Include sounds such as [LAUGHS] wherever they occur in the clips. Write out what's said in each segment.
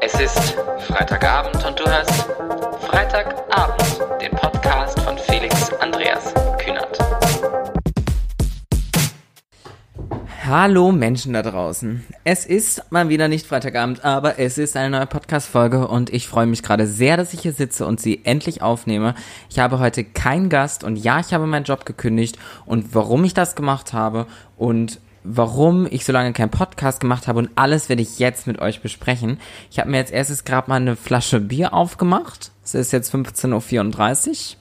Es ist Freitagabend und du hörst Freitagabend, den Podcast von Felix Andreas Kühnert. Hallo Menschen da draußen. Es ist mal wieder nicht Freitagabend, aber es ist eine neue Podcast-Folge und ich freue mich gerade sehr, dass ich hier sitze und sie endlich aufnehme. Ich habe heute keinen Gast und ja, ich habe meinen Job gekündigt und warum ich das gemacht habe und warum ich so lange keinen Podcast gemacht habe und alles werde ich jetzt mit euch besprechen. Ich habe mir als erstes gerade mal eine Flasche Bier aufgemacht. Es ist jetzt 15.34 Uhr.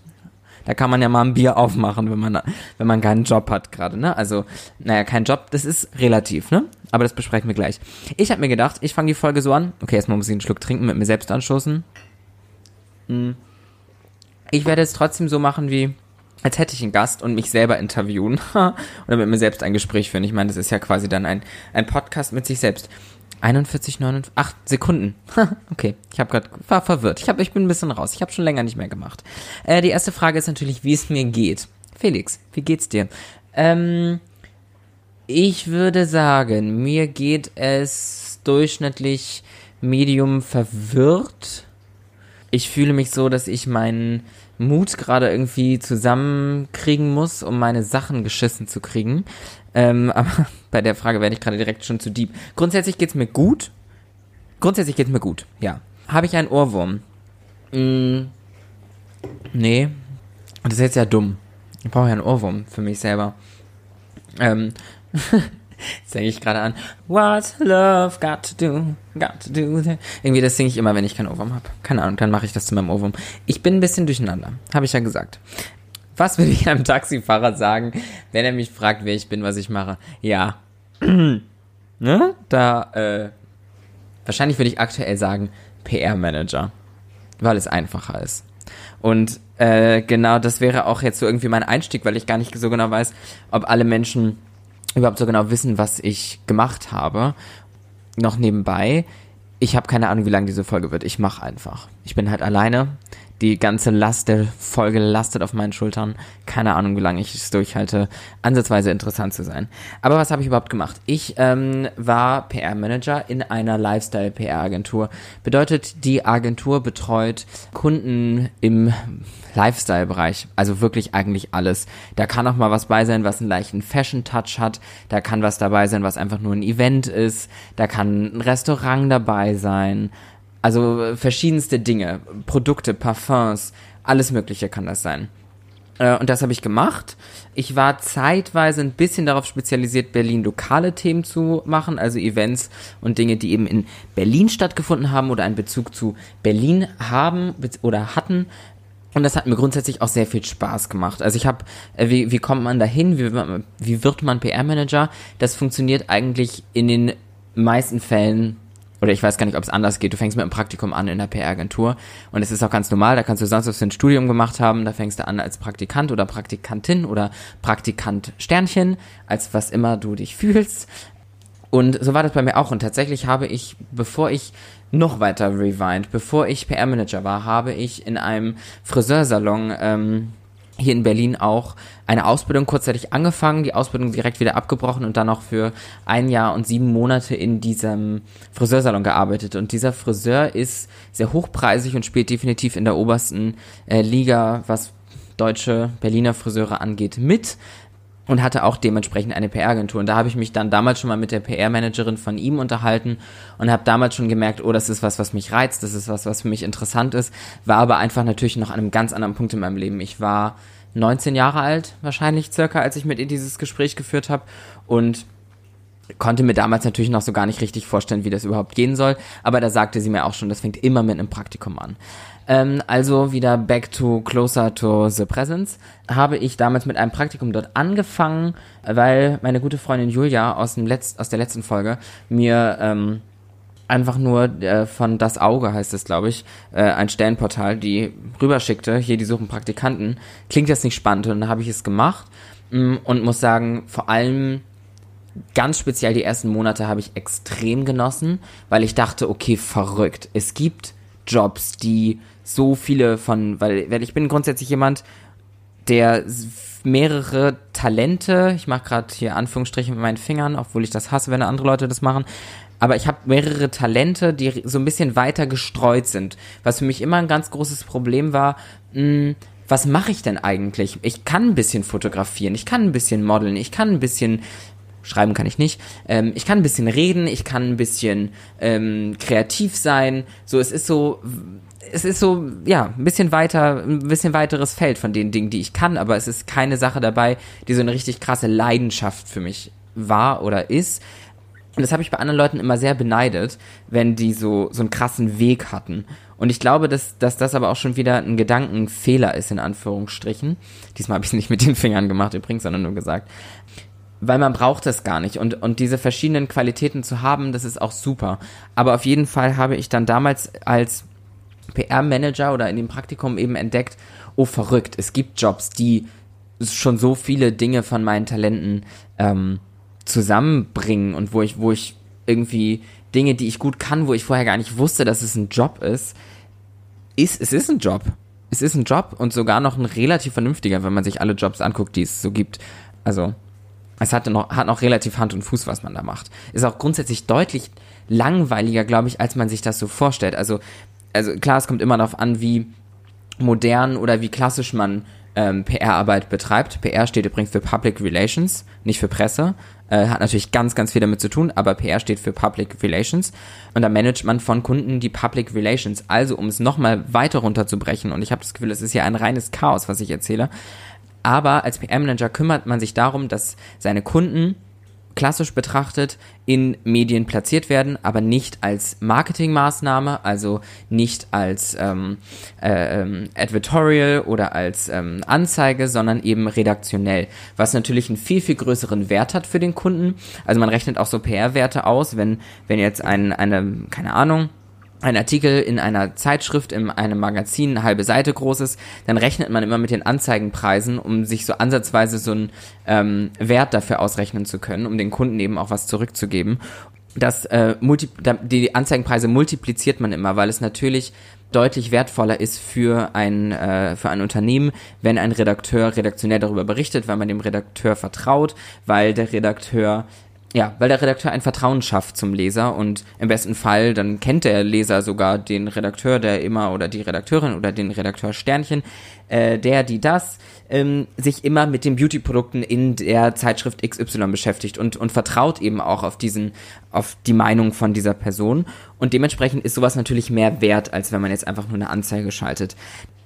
Da kann man ja mal ein Bier aufmachen, wenn man, wenn man keinen Job hat gerade, ne? Also, naja, kein Job, das ist relativ, ne? Aber das besprechen wir gleich. Ich habe mir gedacht, ich fange die Folge so an. Okay, erstmal muss ich einen Schluck trinken, mit mir selbst anstoßen. Hm. Ich werde es trotzdem so machen wie, als hätte ich einen Gast und mich selber interviewen [LAUGHS] oder mit mir selbst ein Gespräch führen. Ich meine, das ist ja quasi dann ein, ein Podcast mit sich selbst. 41, 49, 8 Sekunden. [LAUGHS] okay, ich habe gerade war verwirrt. Ich, hab, ich bin ein bisschen raus. Ich habe schon länger nicht mehr gemacht. Äh, die erste Frage ist natürlich, wie es mir geht. Felix, wie geht's dir? Ähm, ich würde sagen, mir geht es durchschnittlich medium verwirrt. Ich fühle mich so, dass ich meinen Mut gerade irgendwie zusammenkriegen muss, um meine Sachen geschissen zu kriegen. Ähm, [LAUGHS] aber bei der Frage werde ich gerade direkt schon zu deep. Grundsätzlich geht's mir gut. Grundsätzlich geht's mir gut, ja. Habe ich einen Ohrwurm? Mm, nee. Das ist jetzt ja dumm. Ich brauche ja einen Ohrwurm für mich selber. Ähm, [LAUGHS] Jetzt denke ich gerade an What's Love Got to Do, Got to Do. Irgendwie das singe ich immer, wenn ich keinen Ohrwurm habe. Keine Ahnung, dann mache ich das zu meinem Ohrwurm. Ich bin ein bisschen durcheinander, habe ich ja gesagt. Was würde ich einem Taxifahrer sagen, wenn er mich fragt, wer ich bin, was ich mache? Ja. [CLEARS THROAT] ne? Da, äh, wahrscheinlich würde ich aktuell sagen PR-Manager, weil es einfacher ist. Und äh, genau, das wäre auch jetzt so irgendwie mein Einstieg, weil ich gar nicht so genau weiß, ob alle Menschen überhaupt so genau wissen, was ich gemacht habe. Noch nebenbei. Ich habe keine Ahnung, wie lang diese Folge wird. Ich mache einfach. Ich bin halt alleine die ganze Last der Folge lastet auf meinen Schultern. Keine Ahnung, wie lange ich es durchhalte. Ansatzweise interessant zu sein. Aber was habe ich überhaupt gemacht? Ich ähm, war PR-Manager in einer Lifestyle-PR-Agentur. Bedeutet, die Agentur betreut Kunden im Lifestyle-Bereich. Also wirklich eigentlich alles. Da kann auch mal was bei sein, was einen leichten Fashion-Touch hat. Da kann was dabei sein, was einfach nur ein Event ist. Da kann ein Restaurant dabei sein. Also äh, verschiedenste Dinge, Produkte, Parfums, alles Mögliche kann das sein. Äh, und das habe ich gemacht. Ich war zeitweise ein bisschen darauf spezialisiert, Berlin lokale Themen zu machen, also Events und Dinge, die eben in Berlin stattgefunden haben oder einen Bezug zu Berlin haben oder hatten. Und das hat mir grundsätzlich auch sehr viel Spaß gemacht. Also ich habe, äh, wie, wie kommt man dahin? Wie, wie wird man PR-Manager? Das funktioniert eigentlich in den meisten Fällen oder ich weiß gar nicht, ob es anders geht. Du fängst mit einem Praktikum an in der PR-Agentur und es ist auch ganz normal. Da kannst du sonst was für ein Studium gemacht haben. Da fängst du an als Praktikant oder Praktikantin oder Praktikant Sternchen, als was immer du dich fühlst. Und so war das bei mir auch. Und tatsächlich habe ich, bevor ich noch weiter rewind, bevor ich PR-Manager war, habe ich in einem Friseursalon ähm, hier in Berlin auch eine Ausbildung kurzzeitig angefangen, die Ausbildung direkt wieder abgebrochen und dann noch für ein Jahr und sieben Monate in diesem Friseursalon gearbeitet. Und dieser Friseur ist sehr hochpreisig und spielt definitiv in der obersten äh, Liga, was deutsche Berliner Friseure angeht, mit und hatte auch dementsprechend eine PR-Agentur. Und da habe ich mich dann damals schon mal mit der PR-Managerin von ihm unterhalten und habe damals schon gemerkt, oh, das ist was, was mich reizt, das ist was, was für mich interessant ist, war aber einfach natürlich noch an einem ganz anderen Punkt in meinem Leben. Ich war 19 Jahre alt, wahrscheinlich circa, als ich mit ihr dieses Gespräch geführt habe und konnte mir damals natürlich noch so gar nicht richtig vorstellen, wie das überhaupt gehen soll, aber da sagte sie mir auch schon, das fängt immer mit einem Praktikum an. Ähm, also wieder back to closer to the presence. Habe ich damals mit einem Praktikum dort angefangen, weil meine gute Freundin Julia aus, dem Letz aus der letzten Folge mir ähm, einfach nur äh, von Das Auge heißt es, glaube ich, äh, ein Stellenportal, die rüberschickte, hier die suchen Praktikanten. Klingt das nicht spannend und dann habe ich es gemacht mm, und muss sagen, vor allem ganz speziell die ersten Monate habe ich extrem genossen, weil ich dachte, okay, verrückt. Es gibt Jobs, die so viele von, weil, weil ich bin grundsätzlich jemand, der mehrere Talente, ich mache gerade hier Anführungsstriche mit meinen Fingern, obwohl ich das hasse, wenn andere Leute das machen, aber ich habe mehrere Talente, die so ein bisschen weiter gestreut sind. Was für mich immer ein ganz großes Problem war, mh, hm, was mache ich denn eigentlich? Ich kann ein bisschen fotografieren, ich kann ein bisschen modeln, ich kann ein bisschen schreiben kann ich nicht. Ähm, ich kann ein bisschen reden, ich kann ein bisschen ähm, kreativ sein. So, es ist so, es ist so, ja, ein bisschen weiter, ein bisschen weiteres Feld von den Dingen, die ich kann, aber es ist keine Sache dabei, die so eine richtig krasse Leidenschaft für mich war oder ist. Und das habe ich bei anderen Leuten immer sehr beneidet, wenn die so, so einen krassen Weg hatten. Und ich glaube, dass, dass das aber auch schon wieder ein Gedankenfehler ist, in Anführungsstrichen. Diesmal habe ich es nicht mit den Fingern gemacht übrigens, sondern nur gesagt. Weil man braucht es gar nicht. Und, und diese verschiedenen Qualitäten zu haben, das ist auch super. Aber auf jeden Fall habe ich dann damals als PR-Manager oder in dem Praktikum eben entdeckt, oh verrückt, es gibt Jobs, die schon so viele Dinge von meinen Talenten ähm, zusammenbringen und wo ich, wo ich irgendwie Dinge, die ich gut kann, wo ich vorher gar nicht wusste, dass es ein Job ist, ist, es ist ein Job. Es ist ein Job und sogar noch ein relativ vernünftiger, wenn man sich alle Jobs anguckt, die es so gibt. Also, es hat noch, hat noch relativ Hand und Fuß, was man da macht. Ist auch grundsätzlich deutlich langweiliger, glaube ich, als man sich das so vorstellt. Also, also klar, es kommt immer darauf an, wie modern oder wie klassisch man ähm, PR-Arbeit betreibt. PR steht übrigens für Public Relations, nicht für Presse. Äh, hat natürlich ganz, ganz viel damit zu tun, aber PR steht für Public Relations. Und da managt man von Kunden die Public Relations. Also, um es nochmal weiter runterzubrechen, und ich habe das Gefühl, es ist ja ein reines Chaos, was ich erzähle. Aber als PR-Manager kümmert man sich darum, dass seine Kunden klassisch betrachtet in Medien platziert werden, aber nicht als Marketingmaßnahme, also nicht als ähm, äh, ähm, Advertorial oder als ähm, Anzeige, sondern eben redaktionell, was natürlich einen viel, viel größeren Wert hat für den Kunden. Also man rechnet auch so PR-Werte aus, wenn, wenn jetzt ein, eine, keine Ahnung, ein Artikel in einer Zeitschrift, in einem Magazin, eine halbe Seite groß ist, dann rechnet man immer mit den Anzeigenpreisen, um sich so ansatzweise so einen ähm, Wert dafür ausrechnen zu können, um den Kunden eben auch was zurückzugeben. Das, äh, multi die Anzeigenpreise multipliziert man immer, weil es natürlich deutlich wertvoller ist für ein, äh, für ein Unternehmen, wenn ein Redakteur redaktionell darüber berichtet, weil man dem Redakteur vertraut, weil der Redakteur ja, weil der Redakteur ein Vertrauen schafft zum Leser und im besten Fall dann kennt der Leser sogar den Redakteur, der immer oder die Redakteurin oder den Redakteur Sternchen, äh, der, die das, ähm, sich immer mit den Beauty-Produkten in der Zeitschrift XY beschäftigt und, und vertraut eben auch auf diesen, auf die Meinung von dieser Person. Und dementsprechend ist sowas natürlich mehr wert, als wenn man jetzt einfach nur eine Anzeige schaltet.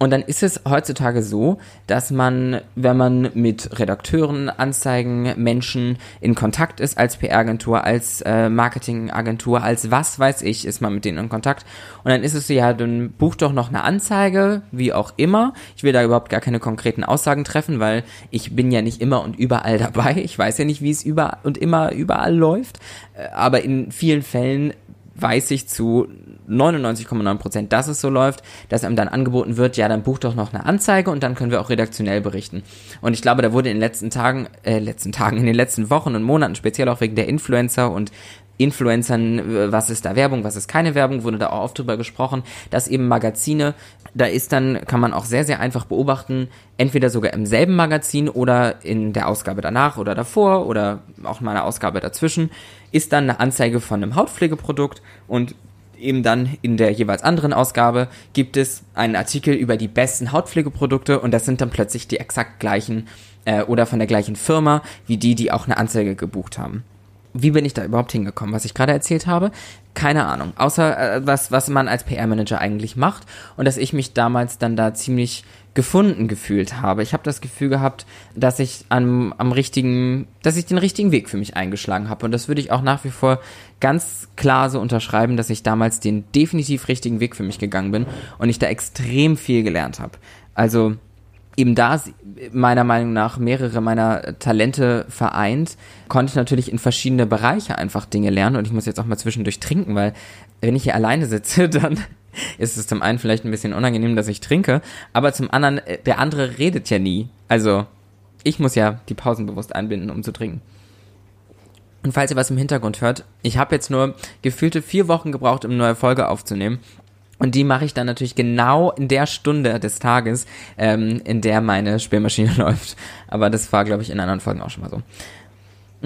Und dann ist es heutzutage so, dass man, wenn man mit Redakteuren, Anzeigen, Menschen in Kontakt ist, als PR-Agentur, als äh, Marketingagentur, als was weiß ich, ist man mit denen in Kontakt. Und dann ist es so, ja, dann buch doch noch eine Anzeige, wie auch immer. Ich will da überhaupt gar keine konkreten Aussagen treffen, weil ich bin ja nicht immer und überall dabei. Ich weiß ja nicht, wie es über und immer überall läuft. Äh, aber in vielen Fällen weiß ich zu 99,9 Prozent, dass es so läuft, dass einem dann angeboten wird, ja, dann buch doch noch eine Anzeige und dann können wir auch redaktionell berichten. Und ich glaube, da wurde in den letzten Tagen, äh, letzten Tagen, in den letzten Wochen und Monaten, speziell auch wegen der Influencer und Influencern, äh, was ist da Werbung, was ist keine Werbung, wurde da auch oft drüber gesprochen, dass eben Magazine, da ist dann, kann man auch sehr, sehr einfach beobachten, entweder sogar im selben Magazin oder in der Ausgabe danach oder davor oder auch mal eine Ausgabe dazwischen, ist dann eine Anzeige von einem Hautpflegeprodukt und eben dann in der jeweils anderen Ausgabe gibt es einen Artikel über die besten Hautpflegeprodukte und das sind dann plötzlich die exakt gleichen äh, oder von der gleichen Firma wie die, die auch eine Anzeige gebucht haben wie bin ich da überhaupt hingekommen, was ich gerade erzählt habe? Keine Ahnung. Außer äh, was, was man als PR-Manager eigentlich macht und dass ich mich damals dann da ziemlich gefunden gefühlt habe. Ich habe das Gefühl gehabt, dass ich am, am richtigen, dass ich den richtigen Weg für mich eingeschlagen habe. Und das würde ich auch nach wie vor ganz klar so unterschreiben, dass ich damals den definitiv richtigen Weg für mich gegangen bin und ich da extrem viel gelernt habe. Also eben da meiner Meinung nach mehrere meiner Talente vereint, konnte ich natürlich in verschiedene Bereiche einfach Dinge lernen und ich muss jetzt auch mal zwischendurch trinken, weil wenn ich hier alleine sitze, [LAUGHS] dann ist es zum einen vielleicht ein bisschen unangenehm, dass ich trinke, aber zum anderen, äh, der andere redet ja nie. Also ich muss ja die Pausen bewusst einbinden, um zu trinken. Und falls ihr was im Hintergrund hört, ich habe jetzt nur gefühlte vier Wochen gebraucht, um eine neue Folge aufzunehmen. Und die mache ich dann natürlich genau in der Stunde des Tages, ähm, in der meine Spielmaschine [LAUGHS] läuft. Aber das war, glaube ich, in anderen Folgen auch schon mal so.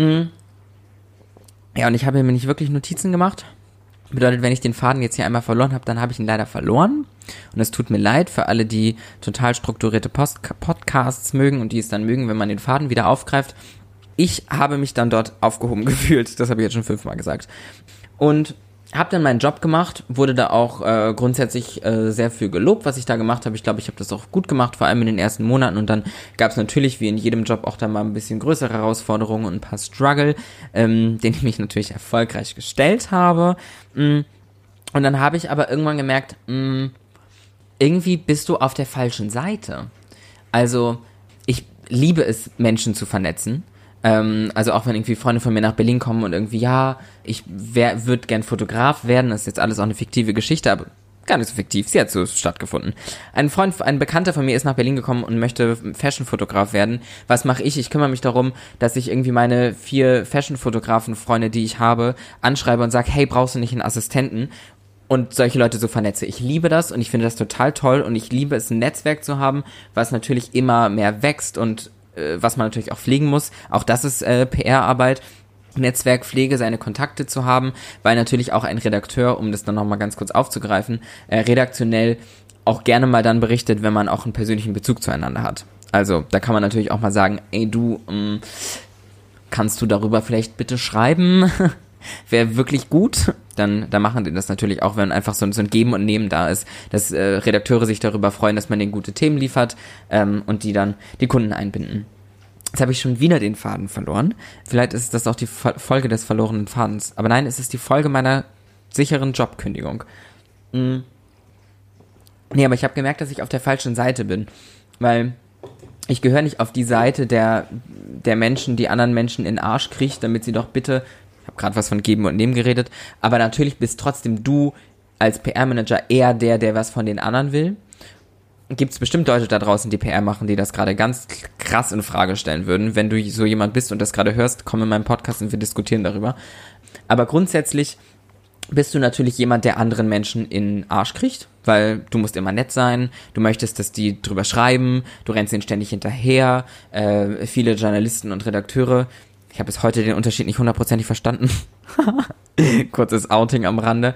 Mhm. Ja, und ich habe mir nicht wirklich Notizen gemacht. Bedeutet, wenn ich den Faden jetzt hier einmal verloren habe, dann habe ich ihn leider verloren. Und es tut mir leid für alle, die total strukturierte Post Podcasts mögen und die es dann mögen, wenn man den Faden wieder aufgreift. Ich habe mich dann dort aufgehoben [LAUGHS] gefühlt. Das habe ich jetzt schon fünfmal gesagt. Und habe dann meinen Job gemacht, wurde da auch äh, grundsätzlich äh, sehr viel gelobt, was ich da gemacht habe. Ich glaube, ich habe das auch gut gemacht, vor allem in den ersten Monaten. Und dann gab es natürlich, wie in jedem Job, auch da mal ein bisschen größere Herausforderungen und ein paar Struggle, ähm, [LAUGHS] denen ich mich natürlich erfolgreich gestellt habe. Mm. Und dann habe ich aber irgendwann gemerkt, mh, mm, irgendwie bist du auf der falschen Seite. Also, ich liebe es, Menschen zu vernetzen. Ähm, also auch wenn irgendwie Freunde von mir nach Berlin kommen und irgendwie, ja, ich würde gern Fotograf werden, das ist jetzt alles auch eine fiktive Geschichte, aber gar nicht so fiktiv, sie hat so stattgefunden. Ein Freund, ein Bekannter von mir ist nach Berlin gekommen und möchte Fashion-Fotograf werden. Was mache ich? Ich kümmere mich darum, dass ich irgendwie meine vier Fashion-Fotografen-Freunde, die ich habe, anschreibe und sage, hey, brauchst du nicht einen Assistenten? Und solche Leute so vernetze. Ich liebe das und ich finde das total toll und ich liebe es, ein Netzwerk zu haben, was natürlich immer mehr wächst und äh, was man natürlich auch pflegen muss. Auch das ist äh, PR-Arbeit. Netzwerkpflege, seine Kontakte zu haben, weil natürlich auch ein Redakteur, um das dann nochmal ganz kurz aufzugreifen, äh, redaktionell auch gerne mal dann berichtet, wenn man auch einen persönlichen Bezug zueinander hat. Also da kann man natürlich auch mal sagen, ey du, ähm, kannst du darüber vielleicht bitte schreiben? [LAUGHS] Wäre wirklich gut. Dann, dann machen die das natürlich auch, wenn einfach so, so ein Geben und Nehmen da ist, dass äh, Redakteure sich darüber freuen, dass man denen gute Themen liefert ähm, und die dann die Kunden einbinden. Jetzt habe ich schon wieder den Faden verloren. Vielleicht ist das auch die Folge des verlorenen Fadens. Aber nein, es ist die Folge meiner sicheren Jobkündigung. Hm. Nee, aber ich habe gemerkt, dass ich auf der falschen Seite bin. Weil ich gehöre nicht auf die Seite der, der Menschen, die anderen Menschen in den Arsch kriegt, damit sie doch bitte ich habe gerade was von geben und nehmen geredet, aber natürlich bist trotzdem du als PR-Manager eher der, der was von den anderen will. Gibt es bestimmt Leute da draußen, die PR machen, die das gerade ganz krass in Frage stellen würden. Wenn du so jemand bist und das gerade hörst, komm in meinen Podcast und wir diskutieren darüber. Aber grundsätzlich bist du natürlich jemand, der anderen Menschen in Arsch kriegt, weil du musst immer nett sein, du möchtest, dass die drüber schreiben, du rennst ihnen ständig hinterher. Äh, viele Journalisten und Redakteure ich habe bis heute den Unterschied nicht hundertprozentig verstanden. [LAUGHS] Kurzes Outing am Rande.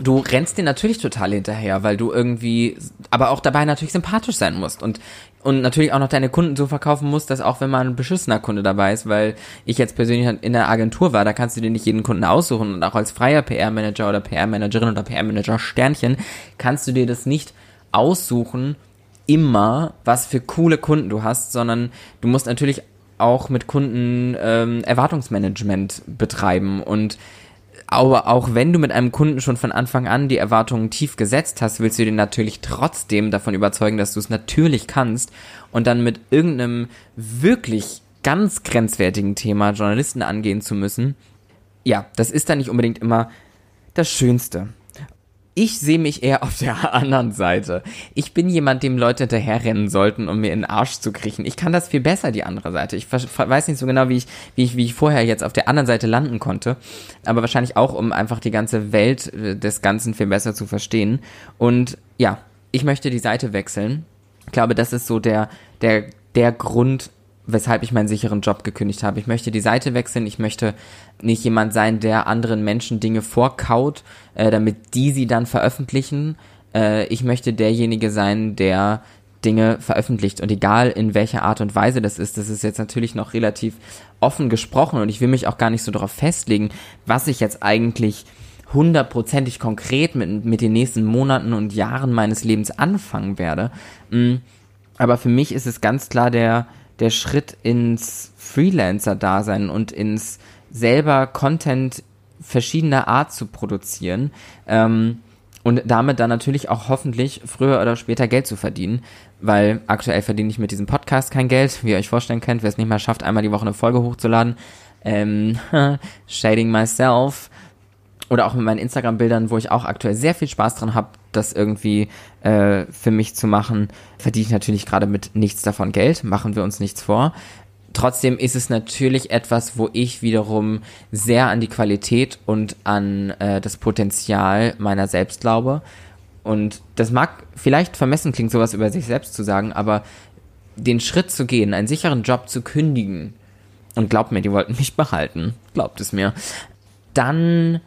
Du rennst dir natürlich total hinterher, weil du irgendwie, aber auch dabei natürlich sympathisch sein musst und und natürlich auch noch deine Kunden so verkaufen musst, dass auch wenn mal ein beschissener Kunde dabei ist, weil ich jetzt persönlich in der Agentur war, da kannst du dir nicht jeden Kunden aussuchen und auch als freier PR-Manager oder PR-Managerin oder PR-Manager Sternchen kannst du dir das nicht aussuchen, immer, was für coole Kunden du hast, sondern du musst natürlich auch mit Kunden ähm, Erwartungsmanagement betreiben und aber auch wenn du mit einem Kunden schon von Anfang an die Erwartungen tief gesetzt hast, willst du den natürlich trotzdem davon überzeugen, dass du es natürlich kannst und dann mit irgendeinem wirklich ganz grenzwertigen Thema Journalisten angehen zu müssen. Ja, das ist dann nicht unbedingt immer das Schönste ich sehe mich eher auf der [LAUGHS] anderen Seite. Ich bin jemand, dem Leute hinterherrennen sollten, um mir in den Arsch zu kriechen. Ich kann das viel besser, die andere Seite. Ich weiß nicht so genau, wie ich, wie ich, wie ich vorher jetzt auf der anderen Seite landen konnte. Aber wahrscheinlich auch, um einfach die ganze Welt äh, des Ganzen viel besser zu verstehen. Und ja, ich möchte die Seite wechseln. Ich glaube, das ist so der, der, der Grund, weshalb ich meinen sicheren Job gekündigt habe. Ich möchte die Seite wechseln, ich möchte nicht jemand sein, der anderen Menschen Dinge vorkaut, äh, damit die sie dann veröffentlichen. Äh, ich möchte derjenige sein, der Dinge veröffentlicht und egal in welcher Art und Weise das ist, das ist jetzt natürlich noch relativ offen gesprochen und ich will mich auch gar nicht so darauf festlegen, was ich jetzt eigentlich hundertprozentig konkret mit, mit den nächsten Monaten und Jahren meines Lebens anfangen werde. Mm, aber für mich ist es ganz klar der, der Schritt ins Freelancer-Dasein und ins selber Content verschiedener Art zu produzieren ähm, und damit dann natürlich auch hoffentlich früher oder später Geld zu verdienen, weil aktuell verdiene ich mit diesem Podcast kein Geld, wie ihr euch vorstellen könnt, wer es nicht mal schafft, einmal die Woche eine Folge hochzuladen. Ähm, [LAUGHS] shading myself oder auch mit meinen Instagram-Bildern, wo ich auch aktuell sehr viel Spaß dran habe, das irgendwie äh, für mich zu machen, verdiene ich natürlich gerade mit nichts davon Geld, machen wir uns nichts vor. Trotzdem ist es natürlich etwas, wo ich wiederum sehr an die Qualität und an äh, das Potenzial meiner selbst glaube. Und das mag vielleicht vermessen klingen, sowas über sich selbst zu sagen, aber den Schritt zu gehen, einen sicheren Job zu kündigen, Und glaubt mir, die wollten mich [LAUGHS] behalten. Glaubt es mir. Dann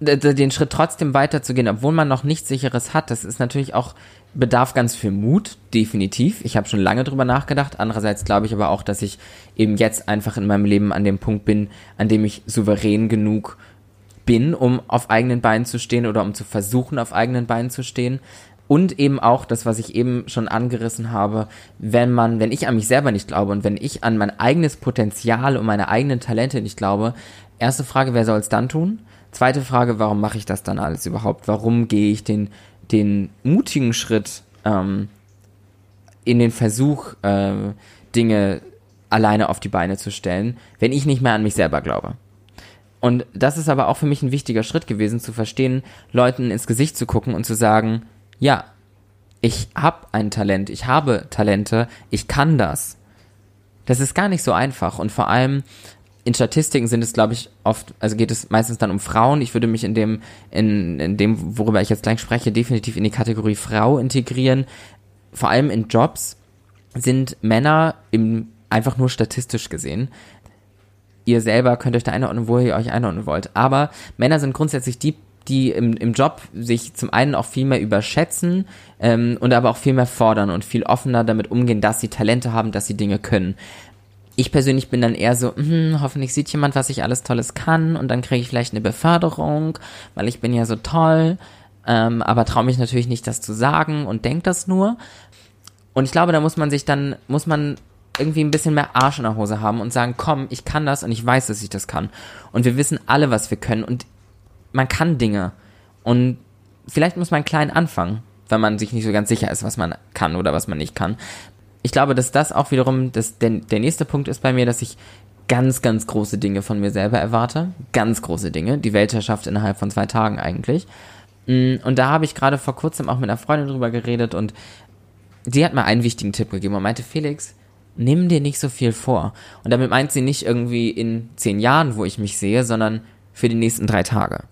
den Schritt trotzdem weiterzugehen, obwohl man noch nichts sicheres hat, das ist natürlich auch bedarf ganz viel Mut, definitiv. Ich habe schon lange drüber nachgedacht. Andererseits glaube ich aber auch, dass ich eben jetzt einfach in meinem Leben an dem Punkt bin, an dem ich souverän genug bin, um auf eigenen Beinen zu stehen oder um zu versuchen, auf eigenen Beinen zu stehen. Und eben auch das, was ich eben schon angerissen habe, wenn man, wenn ich an mich selber nicht glaube und wenn ich an mein eigenes Potenzial und meine eigenen Talente nicht glaube, erste Frage, wer soll es dann tun? Zweite Frage, warum mache ich das dann alles überhaupt? Warum gehe ich den, den mutigen Schritt ähm, in den Versuch, äh, Dinge alleine auf die Beine zu stellen, wenn ich nicht mehr an mich selber glaube? Und das ist aber auch für mich ein wichtiger Schritt gewesen, zu verstehen, Leuten ins Gesicht zu gucken und zu sagen, ja, ich habe ein Talent, ich habe Talente, ich kann das. Das ist gar nicht so einfach und vor allem in Statistiken sind es, glaube ich, oft, also geht es meistens dann um Frauen. Ich würde mich in dem, in, in dem, worüber ich jetzt gleich spreche, definitiv in die Kategorie Frau integrieren. Vor allem in Jobs sind Männer im, einfach nur statistisch gesehen. Ihr selber könnt euch da einordnen, wo ihr euch einordnen wollt. Aber Männer sind grundsätzlich die die im, im Job sich zum einen auch viel mehr überschätzen ähm, und aber auch viel mehr fordern und viel offener damit umgehen, dass sie Talente haben, dass sie Dinge können. Ich persönlich bin dann eher so, hm, hoffentlich sieht jemand, was ich alles Tolles kann und dann kriege ich vielleicht eine Beförderung, weil ich bin ja so toll, ähm, aber traue mich natürlich nicht, das zu sagen und denke das nur. Und ich glaube, da muss man sich dann, muss man irgendwie ein bisschen mehr Arsch in der Hose haben und sagen, komm, ich kann das und ich weiß, dass ich das kann. Und wir wissen alle, was wir können. Und man kann Dinge. Und vielleicht muss man klein anfangen, wenn man sich nicht so ganz sicher ist, was man kann oder was man nicht kann. Ich glaube, dass das auch wiederum das, der, der nächste Punkt ist bei mir, dass ich ganz, ganz große Dinge von mir selber erwarte. Ganz große Dinge. Die Weltherrschaft innerhalb von zwei Tagen eigentlich. Mm, und da habe ich gerade vor kurzem auch mit einer Freundin drüber geredet und sie hat mir einen wichtigen Tipp gegeben und meinte, Felix, nimm dir nicht so viel vor. Und damit meint sie nicht irgendwie in zehn Jahren, wo ich mich sehe, sondern für die nächsten drei Tage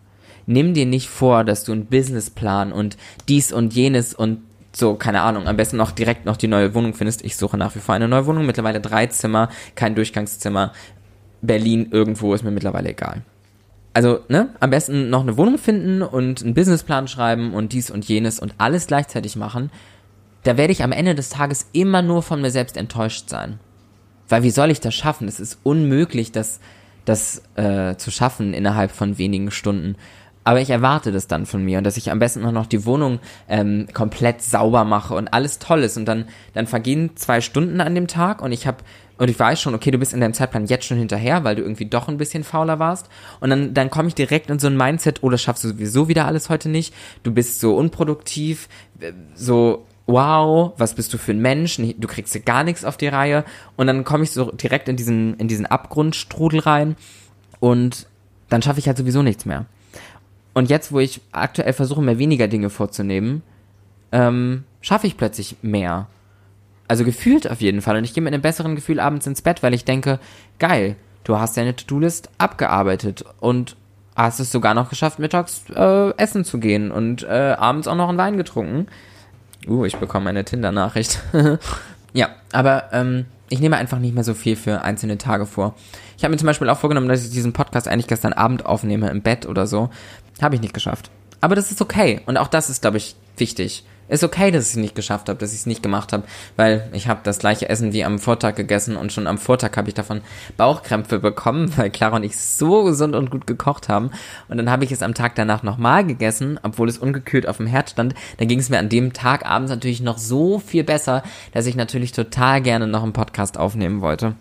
nimm dir nicht vor, dass du einen Businessplan und dies und jenes und so, keine Ahnung, am besten noch direkt noch die neue Wohnung findest. Ich suche nach wie vor eine neue Wohnung, mittlerweile drei Zimmer, kein Durchgangszimmer. Berlin irgendwo ist mir mittlerweile egal. Also, ne, am besten noch eine Wohnung finden und einen Businessplan schreiben und dies und jenes und alles gleichzeitig machen. Da werde ich am Ende des Tages immer nur von mir selbst enttäuscht sein. Weil wie soll ich das schaffen? Es ist unmöglich, das, das äh, zu schaffen innerhalb von wenigen Stunden. Aber ich erwarte das dann von mir und dass ich am besten noch die Wohnung ähm, komplett sauber mache und alles toll ist. Und dann, dann vergehen zwei Stunden an dem Tag und ich habe und ich weiß schon, okay, du bist in deinem Zeitplan jetzt schon hinterher, weil du irgendwie doch ein bisschen fauler warst. Und dann, dann komme ich direkt in so ein Mindset, oh, das schaffst du sowieso wieder alles heute nicht. Du bist so unproduktiv, äh, so, wow, was bist du für ein Mensch? Du kriegst gar nichts auf die Reihe. Und dann komme ich so direkt in diesen, in diesen Abgrundstrudel rein. Und dann schaffe ich halt sowieso nichts mehr. Und jetzt, wo ich aktuell versuche, mir weniger Dinge vorzunehmen, ähm, schaffe ich plötzlich mehr. Also gefühlt auf jeden Fall. Und ich gehe mit einem besseren Gefühl abends ins Bett, weil ich denke, geil, du hast deine To-Do-List abgearbeitet und hast es sogar noch geschafft, mittags äh, essen zu gehen und äh, abends auch noch einen Wein getrunken. Uh, ich bekomme eine Tinder-Nachricht. [LAUGHS] ja, aber ähm, ich nehme einfach nicht mehr so viel für einzelne Tage vor. Ich habe mir zum Beispiel auch vorgenommen, dass ich diesen Podcast eigentlich gestern Abend aufnehme im Bett oder so. Habe ich nicht geschafft. Aber das ist okay. Und auch das ist, glaube ich, wichtig. Ist okay, dass ich es nicht geschafft habe, dass ich es nicht gemacht habe, weil ich habe das gleiche Essen wie am Vortag gegessen und schon am Vortag habe ich davon Bauchkrämpfe bekommen, [LAUGHS] weil Clara und ich so gesund und gut gekocht haben. Und dann habe ich es am Tag danach nochmal gegessen, obwohl es ungekühlt auf dem Herd stand. Dann ging es mir an dem Tag abends natürlich noch so viel besser, dass ich natürlich total gerne noch einen Podcast aufnehmen wollte.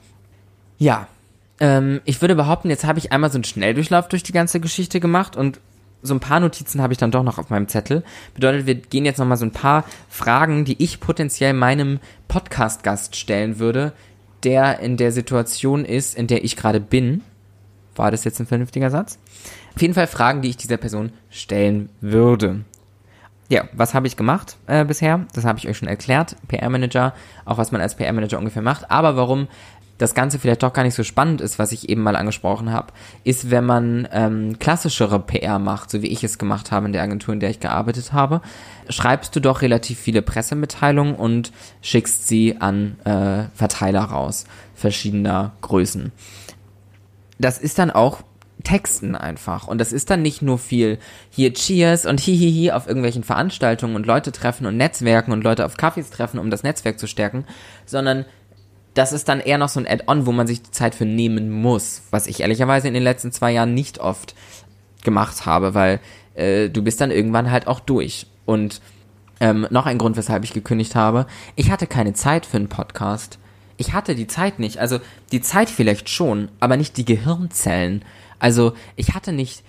Ja, ähm, ich würde behaupten, jetzt habe ich einmal so einen Schnelldurchlauf durch die ganze Geschichte gemacht und so ein paar Notizen habe ich dann doch noch auf meinem Zettel. Bedeutet, wir gehen jetzt nochmal so ein paar Fragen, die ich potenziell meinem Podcast-Gast stellen würde, der in der Situation ist, in der ich gerade bin. War das jetzt ein vernünftiger Satz? Auf jeden Fall Fragen, die ich dieser Person stellen würde. Ja, was habe ich gemacht äh, bisher? Das habe ich euch schon erklärt. PR-Manager, auch was man als PR-Manager ungefähr macht. Aber warum das Ganze vielleicht doch gar nicht so spannend ist, was ich eben mal angesprochen habe, ist, wenn man ähm, klassischere PR macht, so wie ich es gemacht habe in der Agentur, in der ich gearbeitet habe, schreibst du doch relativ viele Pressemitteilungen und schickst sie an äh, Verteiler raus, verschiedener Größen. das ist dann auch Texten einfach. Und das ist dann nicht nur viel hier Cheers und Hihihi auf irgendwelchen Veranstaltungen und Leute treffen und Netzwerken und Leute auf Kaffees treffen, um das Netzwerk zu stärken, sondern das ist dann eher noch so ein Add-on, wo man sich die Zeit für nehmen muss, was ich ehrlicherweise in den letzten zwei Jahren nicht oft gemacht habe, weil äh, du bist dann irgendwann halt auch durch. Und ähm, noch ein Grund, weshalb ich gekündigt habe, ich hatte keine Zeit für einen Podcast. Ich hatte die Zeit nicht. Also die Zeit vielleicht schon, aber nicht die Gehirnzellen. Also ich hatte nicht,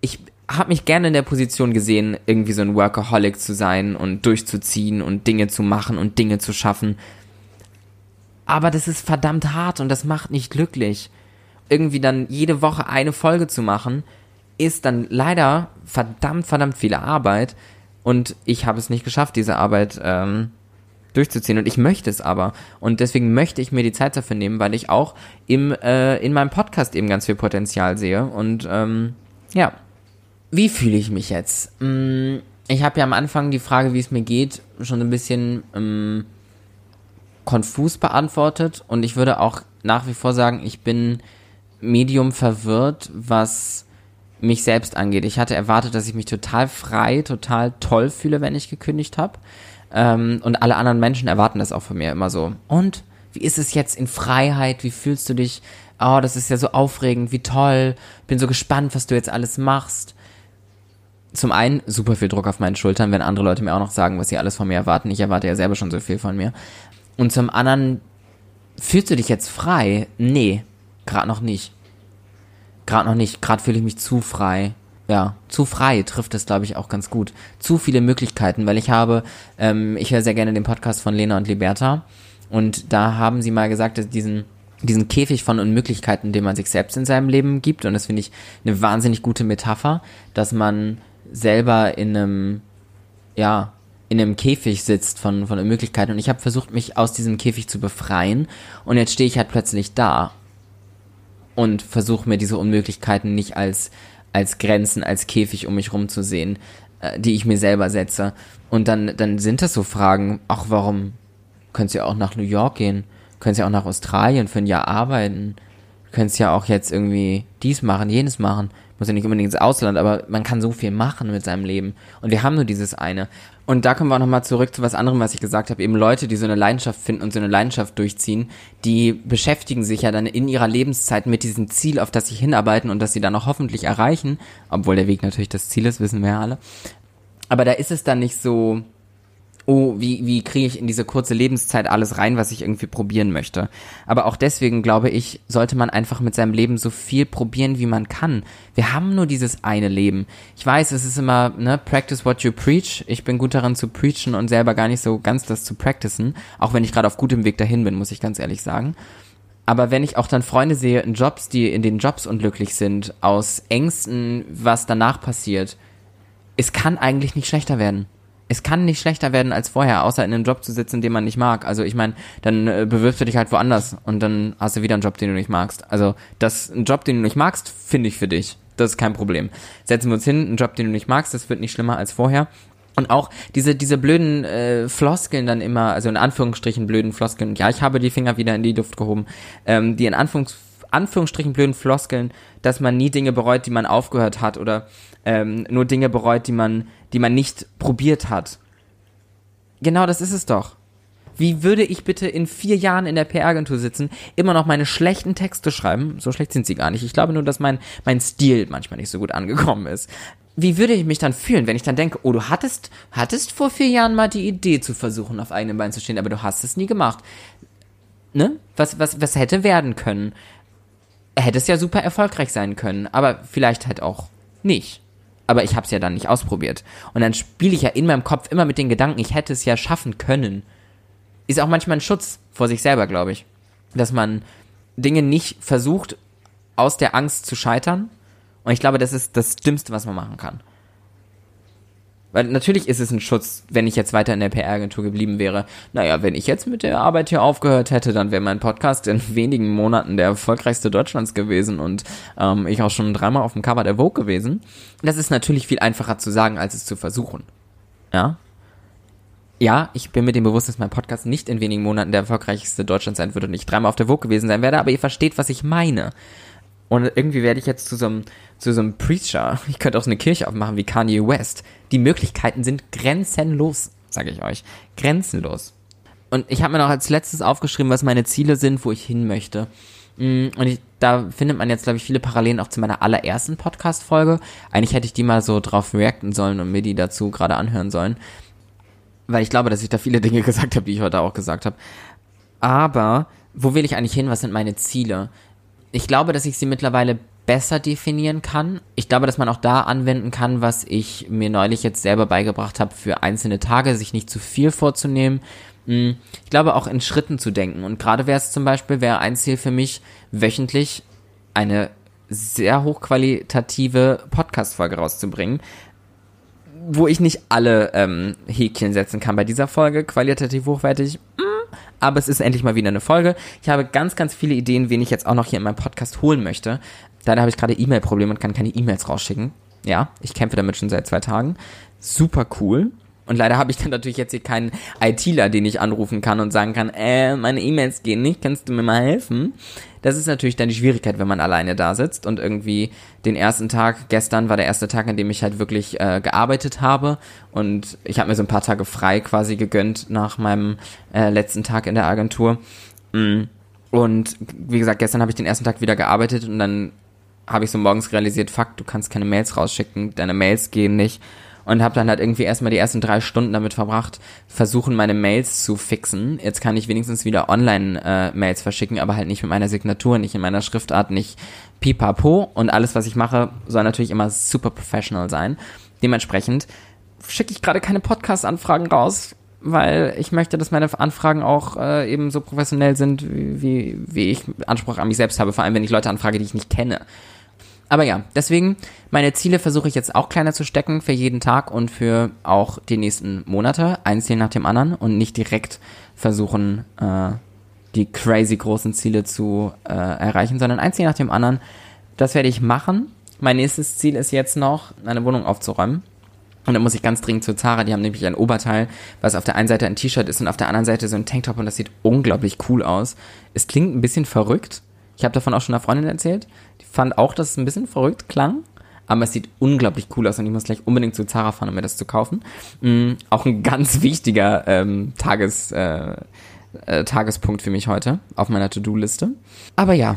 ich habe mich gerne in der Position gesehen, irgendwie so ein Workaholic zu sein und durchzuziehen und Dinge zu machen und Dinge zu schaffen. Aber das ist verdammt hart und das macht nicht glücklich. Irgendwie dann jede Woche eine Folge zu machen, ist dann leider verdammt, verdammt viele Arbeit. Und ich habe es nicht geschafft, diese Arbeit ähm, durchzuziehen. Und ich möchte es aber. Und deswegen möchte ich mir die Zeit dafür nehmen, weil ich auch im, äh, in meinem Podcast eben ganz viel Potenzial sehe. Und ähm, ja, wie fühle ich mich jetzt? Hm, ich habe ja am Anfang die Frage, wie es mir geht, schon ein bisschen ähm, konfus beantwortet. Und ich würde auch nach wie vor sagen, ich bin medium verwirrt, was mich selbst angeht. Ich hatte erwartet, dass ich mich total frei, total toll fühle, wenn ich gekündigt habe. Ähm, und alle anderen Menschen erwarten das auch von mir immer so. Und wie ist es jetzt in Freiheit? Wie fühlst du dich? Oh, das ist ja so aufregend, wie toll. Bin so gespannt, was du jetzt alles machst. Zum einen super viel Druck auf meinen Schultern, wenn andere Leute mir auch noch sagen, was sie alles von mir erwarten. Ich erwarte ja selber schon so viel von mir. Und zum anderen, fühlst du dich jetzt frei? Nee, gerade noch nicht. Gerade noch nicht. Gerade fühle ich mich zu frei. Ja, zu frei trifft es, glaube ich, auch ganz gut. Zu viele Möglichkeiten, weil ich habe, ähm, ich höre sehr gerne den Podcast von Lena und Liberta und da haben sie mal gesagt, dass diesen diesen Käfig von Unmöglichkeiten, den man sich selbst in seinem Leben gibt und das finde ich eine wahnsinnig gute Metapher, dass man selber in einem ja in einem Käfig sitzt von von Unmöglichkeiten und ich habe versucht mich aus diesem Käfig zu befreien und jetzt stehe ich halt plötzlich da und versuche mir diese Unmöglichkeiten nicht als, als Grenzen, als Käfig um mich rumzusehen, äh, die ich mir selber setze. Und dann, dann sind das so Fragen, ach, warum du ja auch nach New York gehen? Könntest ja auch nach Australien für ein Jahr arbeiten? Könntest ja auch jetzt irgendwie dies machen, jenes machen muss ja nicht unbedingt ins Ausland, aber man kann so viel machen mit seinem Leben. Und wir haben nur dieses eine. Und da kommen wir auch nochmal zurück zu was anderem, was ich gesagt habe. Eben Leute, die so eine Leidenschaft finden und so eine Leidenschaft durchziehen, die beschäftigen sich ja dann in ihrer Lebenszeit mit diesem Ziel, auf das sie hinarbeiten und das sie dann auch hoffentlich erreichen. Obwohl der Weg natürlich das Ziel ist, wissen wir ja alle. Aber da ist es dann nicht so, oh, wie, wie kriege ich in diese kurze Lebenszeit alles rein, was ich irgendwie probieren möchte. Aber auch deswegen, glaube ich, sollte man einfach mit seinem Leben so viel probieren, wie man kann. Wir haben nur dieses eine Leben. Ich weiß, es ist immer, ne, practice what you preach. Ich bin gut daran zu preachen und selber gar nicht so ganz das zu practicen. Auch wenn ich gerade auf gutem Weg dahin bin, muss ich ganz ehrlich sagen. Aber wenn ich auch dann Freunde sehe in Jobs, die in den Jobs unglücklich sind, aus Ängsten, was danach passiert, es kann eigentlich nicht schlechter werden es kann nicht schlechter werden als vorher, außer in einem Job zu sitzen, den man nicht mag. Also ich meine, dann äh, bewirbst du dich halt woanders und dann hast du wieder einen Job, den du nicht magst. Also das, ein Job, den du nicht magst, finde ich für dich. Das ist kein Problem. Setzen wir uns hin, einen Job, den du nicht magst, das wird nicht schlimmer als vorher. Und auch diese, diese blöden äh, Floskeln dann immer, also in Anführungsstrichen blöden Floskeln, ja, ich habe die Finger wieder in die Luft gehoben, ähm, die in Anführungs Anführungsstrichen blöden Floskeln, dass man nie Dinge bereut, die man aufgehört hat oder ähm, nur Dinge bereut, die man, die man nicht probiert hat. Genau das ist es doch. Wie würde ich bitte in vier Jahren in der PR-Agentur sitzen, immer noch meine schlechten Texte schreiben? So schlecht sind sie gar nicht. Ich glaube nur, dass mein, mein Stil manchmal nicht so gut angekommen ist. Wie würde ich mich dann fühlen, wenn ich dann denke, oh, du hattest, hattest vor vier Jahren mal die Idee zu versuchen, auf eigenen Beinen zu stehen, aber du hast es nie gemacht. Ne? Was, was, was hätte werden können? Hätte es ja super erfolgreich sein können, aber vielleicht halt auch nicht. Aber ich habe es ja dann nicht ausprobiert. Und dann spiele ich ja in meinem Kopf immer mit den Gedanken, ich hätte es ja schaffen können. Ist auch manchmal ein Schutz vor sich selber, glaube ich. Dass man Dinge nicht versucht, aus der Angst zu scheitern. Und ich glaube, das ist das Dümmste, was man machen kann. Weil natürlich ist es ein Schutz, wenn ich jetzt weiter in der PR-Agentur geblieben wäre. Naja, wenn ich jetzt mit der Arbeit hier aufgehört hätte, dann wäre mein Podcast in [LAUGHS] wenigen Monaten der erfolgreichste Deutschlands gewesen und ähm, ich auch schon dreimal auf dem Cover der Vogue gewesen. Das ist natürlich viel einfacher zu sagen, als es zu versuchen. Ja? Ja, ich bin mir dem bewusst, dass mein Podcast nicht in wenigen Monaten der erfolgreichste Deutschlands sein wird und ich dreimal auf der Vogue gewesen sein werde, aber ihr versteht, was ich meine. Und irgendwie werde ich jetzt zu so einem, zu so einem Preacher. [LAUGHS] Ich könnte auch so eine Kirche aufmachen wie Kanye West. Die Möglichkeiten sind grenzenlos, sage ich euch. Grenzenlos. Und ich habe mir noch als letztes aufgeschrieben, was meine Ziele sind, wo ich hin möchte. Mm, und ich, da findet man jetzt, glaube ich, viele Parallelen auch zu meiner allerersten Podcast-Folge. Eigentlich hätte ich die mal so drauf reacten sollen und mir die dazu gerade anhören sollen. Weil ich glaube, dass ich da viele [LAUGHS] Dinge gesagt habe, die ich heute auch gesagt habe. Aber wo will ich eigentlich hin? Was sind meine Ziele? Ich glaube, dass ich sie mittlerweile besser definieren kann. Ich glaube, dass man auch da anwenden kann, was ich mir neulich jetzt selber beigebracht habe, für einzelne Tage sich nicht zu viel vorzunehmen. Hm, ich glaube auch in Schritten zu denken. Und gerade wäre es zum Beispiel, wäre ein Ziel für mich, wöchentlich eine sehr hochqualitative Podcast-Folge rauszubringen, wo ich nicht alle ähm, Häkchen setzen kann bei dieser Folge. Qualitativ hochwertig, mh, hm, aber es ist endlich mal wieder eine Folge. Ich habe ganz, ganz viele Ideen, wen ich jetzt auch noch hier in meinem Podcast holen möchte. Leider habe ich gerade E-Mail-Probleme und kann keine E-Mails rausschicken. Ja, ich kämpfe damit schon seit zwei Tagen. Super cool. Und leider habe ich dann natürlich jetzt hier keinen ITler, den ich anrufen kann und sagen kann, äh, meine E-Mails gehen nicht, kannst du mir mal helfen? Das ist natürlich dann die Schwierigkeit, wenn man alleine da sitzt und irgendwie den ersten Tag, gestern war der erste Tag, an dem ich halt wirklich äh, gearbeitet habe und ich habe mir so ein paar Tage frei quasi gegönnt nach meinem äh, letzten Tag in der Agentur. Mm. Und wie gesagt, gestern habe ich den ersten Tag wieder gearbeitet und dann habe ich so morgens realisiert, fuck, du kannst keine Mails rausschicken, deine Mails gehen nicht und habe dann halt irgendwie erstmal die ersten drei Stunden damit verbracht, versuchen meine Mails zu fixen. Jetzt kann ich wenigstens wieder Online-Mails äh, verschicken, aber halt nicht mit meiner Signatur, nicht in meiner Schriftart, nicht pipapo. Und alles, was ich mache, soll natürlich immer super professional sein. Dementsprechend schicke ich gerade keine Podcast-Anfragen raus, weil ich möchte, dass meine Anfragen auch äh, eben so professionell sind, wie, wie, wie ich Anspruch an mich selbst habe, vor allem wenn ich Leute anfrage, die ich nicht kenne. Aber ja, deswegen, meine Ziele versuche ich jetzt auch kleiner zu stecken für jeden Tag und für auch die nächsten Monate. Ein Ziel nach dem anderen und nicht direkt versuchen, äh, die crazy großen Ziele zu äh, erreichen, sondern ein Ziel nach dem anderen. Das werde ich machen. Mein nächstes Ziel ist jetzt noch, eine Wohnung aufzuräumen. Und dann muss ich ganz dringend zu Zara, die haben nämlich ein Oberteil, was auf der einen Seite ein T-Shirt ist und auf der anderen Seite so ein Tanktop und das sieht unglaublich cool aus. Es klingt ein bisschen verrückt. Ich habe davon auch schon einer Freundin erzählt fand auch, dass es ein bisschen verrückt klang. Aber es sieht unglaublich cool aus und ich muss gleich unbedingt zu Zara fahren, um mir das zu kaufen. Mhm, auch ein [LAUGHS] ganz wichtiger ähm, Tages, äh, äh, Tagespunkt für mich heute auf meiner To-Do-Liste. Aber ja,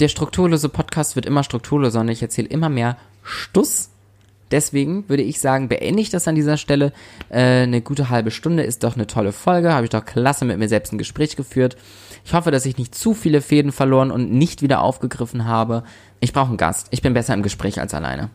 der strukturlose Podcast wird immer strukturloser und ich erzähle immer mehr Stuss. Deswegen würde ich sagen, beende ich das an dieser Stelle. Äh, eine gute halbe Stunde ist doch eine tolle Folge. Habe ich doch klasse mit mir selbst ein Gespräch geführt. Ich hoffe, dass ich nicht zu viele Fäden verloren und nicht wieder aufgegriffen habe. Ich brauche einen Gast. Ich bin besser im Gespräch als alleine.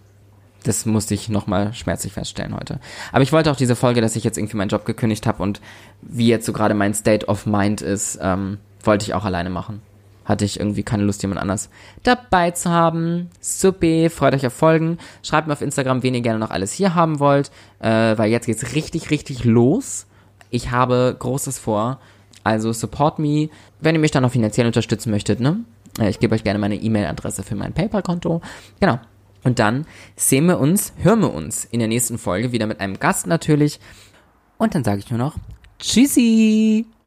Das musste ich nochmal schmerzlich feststellen heute. Aber ich wollte auch diese Folge, dass ich jetzt irgendwie meinen Job gekündigt habe und wie jetzt so gerade mein State of Mind ist, ähm, wollte ich auch alleine machen. Hatte ich irgendwie keine Lust, jemand anders dabei zu haben. Suppe, freut euch auf Folgen. Schreibt mir auf Instagram, wen ihr gerne noch alles hier haben wollt, äh, weil jetzt geht's richtig, richtig los. Ich habe Großes vor. Also support me, wenn ihr mich dann noch finanziell unterstützen möchtet, ne? Äh, ich gebe euch gerne meine E-Mail-Adresse für mein PayPal-Konto. Genau. Und dann sehen wir uns, hören wir uns in der nächsten Folge wieder mit einem Gast natürlich. Und dann sage ich nur noch Tschüssi!